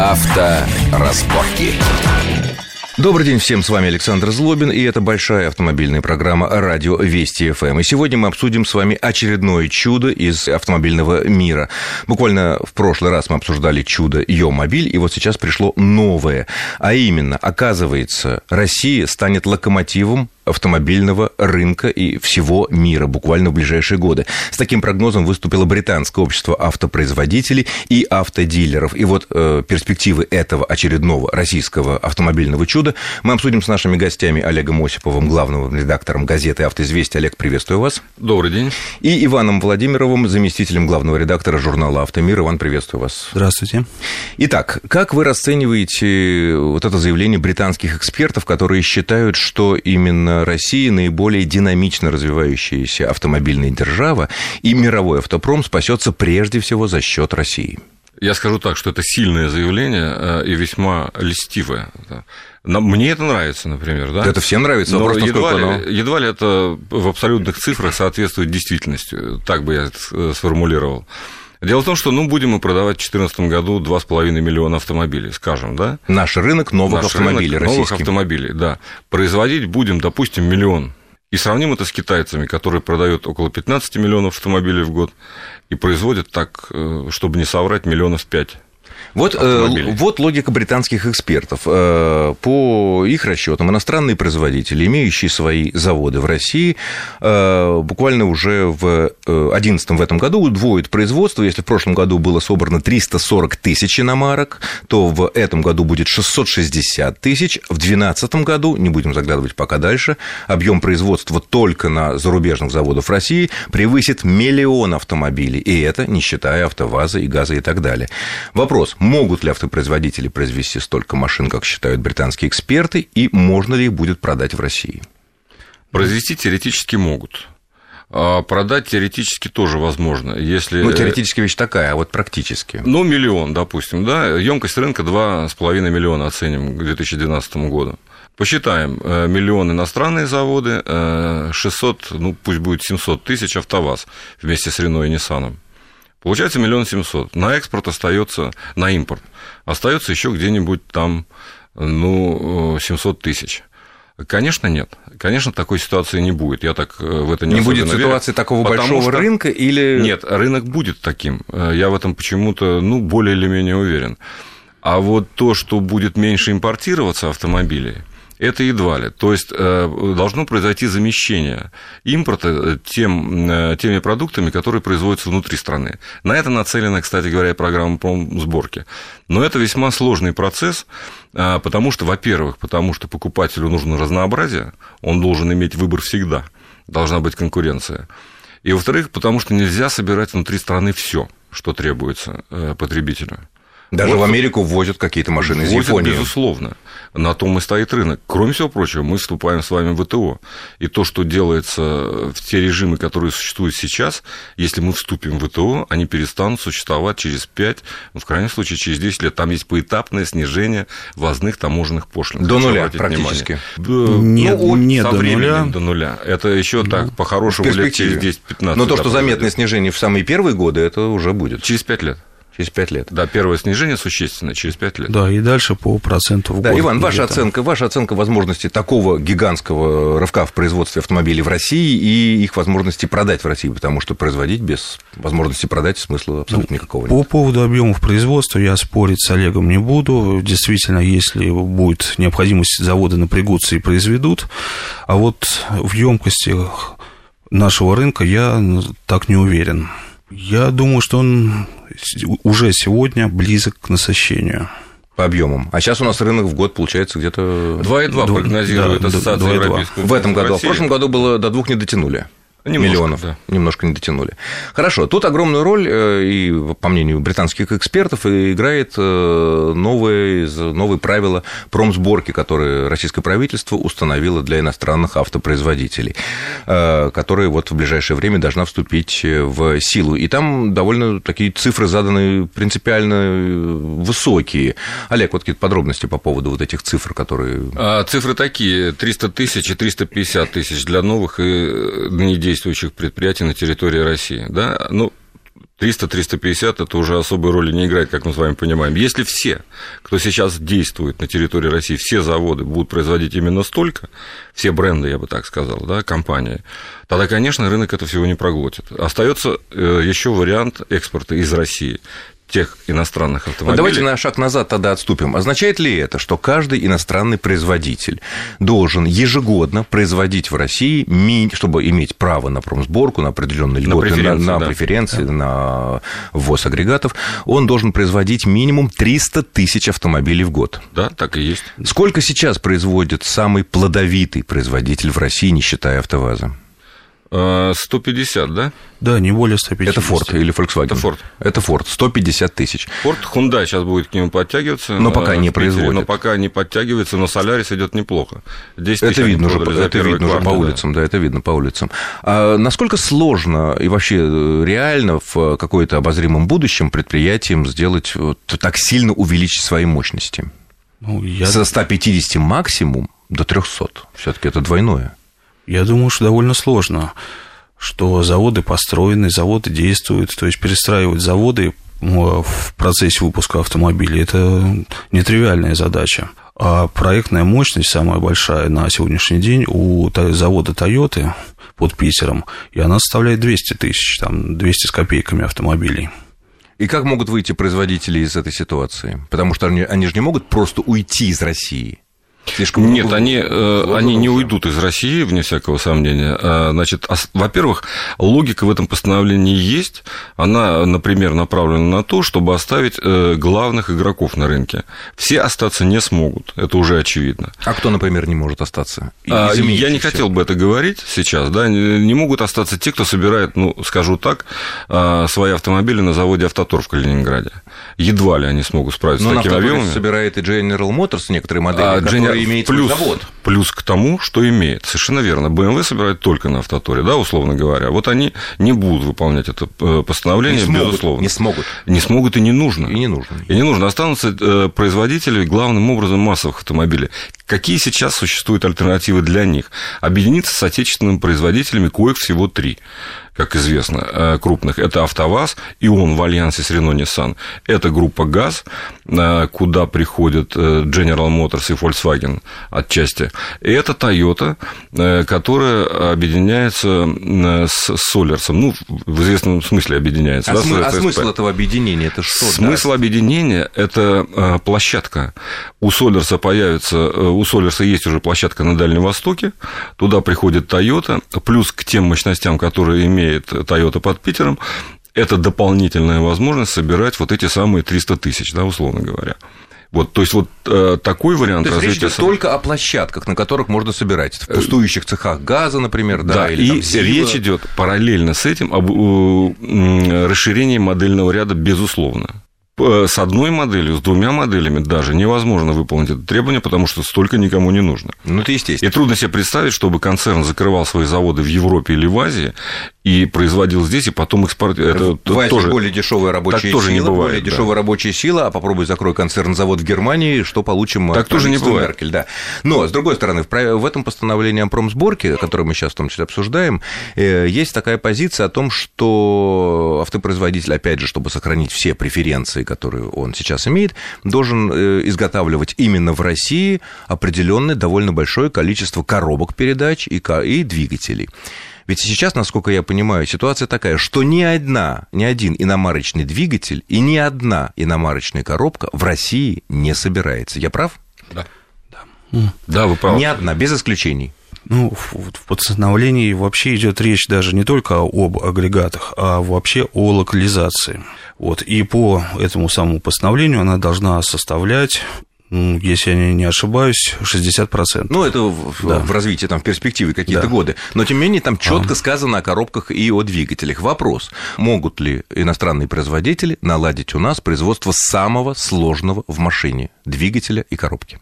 Авторазборки. Добрый день всем, с вами Александр Злобин, и это большая автомобильная программа «Радио Вести ФМ». И сегодня мы обсудим с вами очередное чудо из автомобильного мира. Буквально в прошлый раз мы обсуждали чудо «Йо-мобиль», и вот сейчас пришло новое. А именно, оказывается, Россия станет локомотивом автомобильного рынка и всего мира буквально в ближайшие годы. С таким прогнозом выступило британское общество автопроизводителей и автодилеров. И вот э, перспективы этого очередного российского автомобильного чуда мы обсудим с нашими гостями Олегом Осиповым, главным редактором газеты «Автоизвестия». Олег, приветствую вас. Добрый день. И Иваном Владимировым, заместителем главного редактора журнала «Автомир». Иван, приветствую вас. Здравствуйте. Итак, как вы расцениваете вот это заявление британских экспертов, которые считают, что именно России наиболее динамично развивающаяся автомобильная держава, и мировой автопром спасется прежде всего за счет России. Я скажу так, что это сильное заявление э, и весьма льстивое. Мне это нравится, например, да? Это всем нравится, вопрос, Но едва, ли, оно... едва ли это в абсолютных цифрах соответствует действительности, так бы я это э, сформулировал. Дело в том, что ну, будем мы продавать в 2014 году 2,5 миллиона автомобилей, скажем, да? Наш рынок новых Наш автомобилей рынок новых автомобилей, да. Производить будем, допустим, миллион. И сравним это с китайцами, которые продают около 15 миллионов автомобилей в год и производят так, э, чтобы не соврать, миллионов пять вот, э, вот логика британских экспертов. Э, по их расчетам, иностранные производители, имеющие свои заводы в России, э, буквально уже в 2011 в этом году удвоят производство. Если в прошлом году было собрано 340 тысяч иномарок, то в этом году будет 660 тысяч. В 2012 году, не будем заглядывать пока дальше, объем производства только на зарубежных заводах России превысит миллион автомобилей. И это не считая автоваза и газа и так далее. Вопрос, могут ли автопроизводители произвести столько машин, как считают британские эксперты, и можно ли их будет продать в России? Произвести теоретически могут. А продать теоретически тоже возможно, если... Ну, теоретически вещь такая, а вот практически. Ну, миллион, допустим, да, емкость рынка 2,5 миллиона оценим к 2012 году. Посчитаем, э, миллион иностранные заводы, 600, э, ну, пусть будет 700 тысяч автоваз вместе с Рено и Ниссаном. Получается миллион семьсот. На экспорт остается, на импорт остается еще где-нибудь там, ну, 700 тысяч. Конечно, нет. Конечно, такой ситуации не будет. Я так э, в это не Не будет ситуации верю, такого большого что... рынка или... Нет, рынок будет таким. Э, я в этом почему-то, ну, более или менее уверен. А вот то, что будет меньше импортироваться автомобилей, это едва ли. То есть э, должно произойти замещение импорта э, тем, э, теми продуктами, которые производятся внутри страны. На это нацелена, кстати говоря, программа сборки. Но это весьма сложный процесс, потому что, во-первых, потому что покупателю нужно разнообразие, он должен иметь выбор всегда, должна быть конкуренция. И, во-вторых, потому что нельзя собирать внутри страны все, что требуется потребителю. Даже вот, в Америку ввозят какие-то машины ввозят, из Японии. безусловно. На том и стоит рынок. Кроме всего прочего, мы вступаем с вами в ВТО. И то, что делается в те режимы, которые существуют сейчас, если мы вступим в ВТО, они перестанут существовать через 5, ну, в крайнем случае, через 10 лет. Там есть поэтапное снижение ввозных таможенных пошлин. До нуля практически. Нет, ну, нет со до нуля. до нуля. Это еще так, ну, по-хорошему, лет через 10-15. Но то, что заметное снижение в самые первые годы, это уже будет. Через 5 лет через 5 лет. Да, первое снижение существенное через 5 лет. Да, и дальше по проценту в да, год. Иван, ваша оценка, ваша оценка возможности такого гигантского рывка в производстве автомобилей в России и их возможности продать в России, потому что производить без возможности продать смысла абсолютно ну, никакого нет. По поводу объемов производства я спорить с Олегом не буду. Действительно, если будет необходимость, заводы напрягутся и произведут. А вот в емкости нашего рынка я так не уверен. Я думаю, что он уже сегодня близок к насыщению по объемам. А сейчас у нас рынок в год получается где-то... 2,2 прогнозирует да, Ассоциация Европейского. В этом году. А в прошлом году было до двух не дотянули. Немножко, миллионов. Да. Немножко не дотянули. Хорошо. Тут огромную роль, э, и по мнению британских экспертов, играет э, новые, новые правила промсборки, которые российское правительство установило для иностранных автопроизводителей, э, которые вот в ближайшее время должна вступить в силу. И там довольно такие цифры заданы принципиально высокие. Олег, вот какие-то подробности по поводу вот этих цифр, которые... А, цифры такие, 300 тысяч и 350 тысяч для новых и не действующих предприятий на территории России. Да? Ну, 300-350 это уже особой роли не играет, как мы с вами понимаем. Если все, кто сейчас действует на территории России, все заводы будут производить именно столько, все бренды, я бы так сказал, да, компании, тогда, конечно, рынок это всего не проглотит. Остается э, еще вариант экспорта из России тех иностранных автомобилей. давайте на шаг назад тогда отступим. Означает ли это, что каждый иностранный производитель должен ежегодно производить в России, чтобы иметь право на промсборку, на определенные льготы, на преференции, на, на, да. преференции, да. на ввоз агрегатов, он должен производить минимум 300 тысяч автомобилей в год? Да, так и есть. Сколько сейчас производит самый плодовитый производитель в России, не считая АвтоВАЗа? 150, да? Да, не более 150. Это Ford или Volkswagen? Это Ford. Это Ford, 150 тысяч. Ford, Hyundai сейчас будет к нему подтягиваться. Но пока не производит. Но пока не подтягивается, но Solaris идет неплохо. 10 это видно уже, это видно уже по улицам, да. это видно по улицам. А насколько сложно и вообще э, реально в какое-то обозримом будущем предприятиям сделать, вот, так сильно увеличить свои мощности? Ну, я... Со 150 максимум до 300. Все-таки это двойное. Я думаю, что довольно сложно, что заводы построены, заводы действуют, то есть перестраивать заводы в процессе выпуска автомобилей – это нетривиальная задача. А проектная мощность самая большая на сегодняшний день у завода Toyota под Питером, и она составляет 200 тысяч, там 200 с копейками автомобилей. И как могут выйти производители из этой ситуации? Потому что они, они же не могут просто уйти из России. Слишком Нет, они, э, они не уйдут из России, вне всякого сомнения. А, значит, во-первых, логика в этом постановлении есть. Она, например, направлена на то, чтобы оставить э, главных игроков на рынке. Все остаться не смогут, это уже очевидно. А кто, например, не может остаться? А, я не хотел бы это говорить сейчас. Да? Не могут остаться те, кто собирает, ну, скажу так, а, свои автомобили на заводе «Автотор» в Калининграде. Едва ли они смогут справиться Но с такими объемами. собирает и General Motors некоторые модели, а, которые имеет плюс, завод. Плюс к тому, что имеет. Совершенно верно. BMW собирает только на автоторе, да, условно говоря. Вот они не будут выполнять это э, постановление, не смогут, безусловно. Не смогут. Не смогут и не нужно. И не нужно. И не нужно. Останутся э, производители главным образом массовых автомобилей. Какие сейчас существуют альтернативы для них? Объединиться с отечественными производителями, коих всего три как известно, э, крупных, это АвтоВАЗ, и он в альянсе с Renault Nissan. Это группа ГАЗ, куда приходят General Motors и Volkswagen отчасти. И это Toyota, которая объединяется с Солерсом. Ну, в известном смысле объединяется. А, да, см- а смысл этого объединения это что? Смысл да? объединения – это площадка. У Солерса появится, у Солерса есть уже площадка на Дальнем Востоке, туда приходит Toyota, плюс к тем мощностям, которые имеет имеет Toyota под Питером, это дополнительная возможность собирать вот эти самые 300 тысяч, да, условно говоря. Вот, то есть вот э, такой вариант то есть развития... речь идет только о площадках, на которых можно собирать, в пустующих цехах газа, например, да, да или и там, речь идет параллельно с этим об расширении модельного ряда, безусловно. Э, с одной моделью, с двумя моделями даже невозможно выполнить это требование, потому что столько никому не нужно. Ну, это естественно. И трудно себе представить, чтобы концерн закрывал свои заводы в Европе или в Азии и производил здесь, и потом экспортировал. Это в Азии тоже, более дешевая рабочая так тоже сила, не бывает, более да. дешевая рабочая сила, а попробуй закрой концерн-завод в Германии, что получим Так тоже не бывает. Меркель, да. Но, с другой стороны, в этом постановлении о промсборке, которое мы сейчас в том числе обсуждаем, э, есть такая позиция о том, что автопроизводитель, опять же, чтобы сохранить все преференции, которые он сейчас имеет, должен э, изготавливать именно в России определенное довольно большое количество коробок передач и двигателей. Ведь сейчас, насколько я понимаю, ситуация такая, что ни одна, ни один иномарочный двигатель и ни одна иномарочная коробка в России не собирается. Я прав? Да. Да, да вы правы. Ни одна, без исключений. Ну, в постановлении вообще идет речь даже не только об агрегатах, а вообще о локализации. Вот, и по этому самому постановлению она должна составлять если я не ошибаюсь, 60%. Ну, это в, да. в развитии, там, в перспективе какие-то да. годы. Но, тем не менее, там четко а. сказано о коробках и о двигателях. Вопрос, могут ли иностранные производители наладить у нас производство самого сложного в машине двигателя и коробки?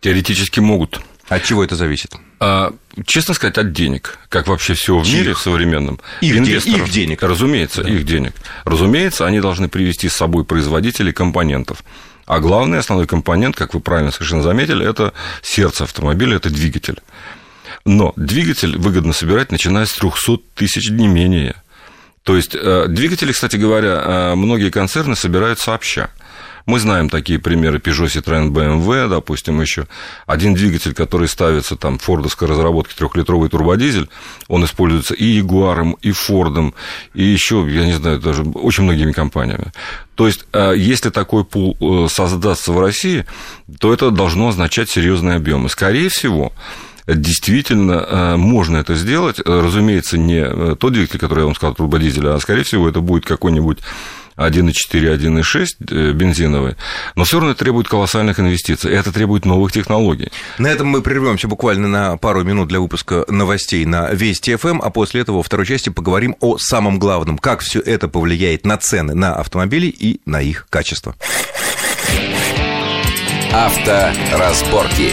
Теоретически могут. От чего это зависит? А, честно сказать, от денег, как вообще все в мире в современном. Их, Инвесторов, их денег. Разумеется, да. их денег. Разумеется, они должны привести с собой производителей компонентов. А главный основной компонент, как вы правильно совершенно заметили, это сердце автомобиля, это двигатель. Но двигатель выгодно собирать, начиная с 300 тысяч, не менее. То есть двигатели, кстати говоря, многие концерны собирают сообща. Мы знаем такие примеры Peugeot, Citroёn, BMW, допустим, еще. Один двигатель, который ставится там фордовской разработки, трехлитровый турбодизель, он используется и Jaguar, и Ford, и еще, я не знаю, даже очень многими компаниями. То есть, э, если такой пул э, создастся в России, то это должно означать серьезные объемы. Скорее всего, действительно э, можно это сделать. Разумеется, не тот двигатель, который я вам сказал, турбодизель, а, скорее всего, это будет какой-нибудь 1,4, 1,6 э, бензиновые, но все равно это требует колоссальных инвестиций, и это требует новых технологий. На этом мы прервемся буквально на пару минут для выпуска новостей на Вести ФМ, а после этого во второй части поговорим о самом главном, как все это повлияет на цены на автомобили и на их качество. Авторазборки.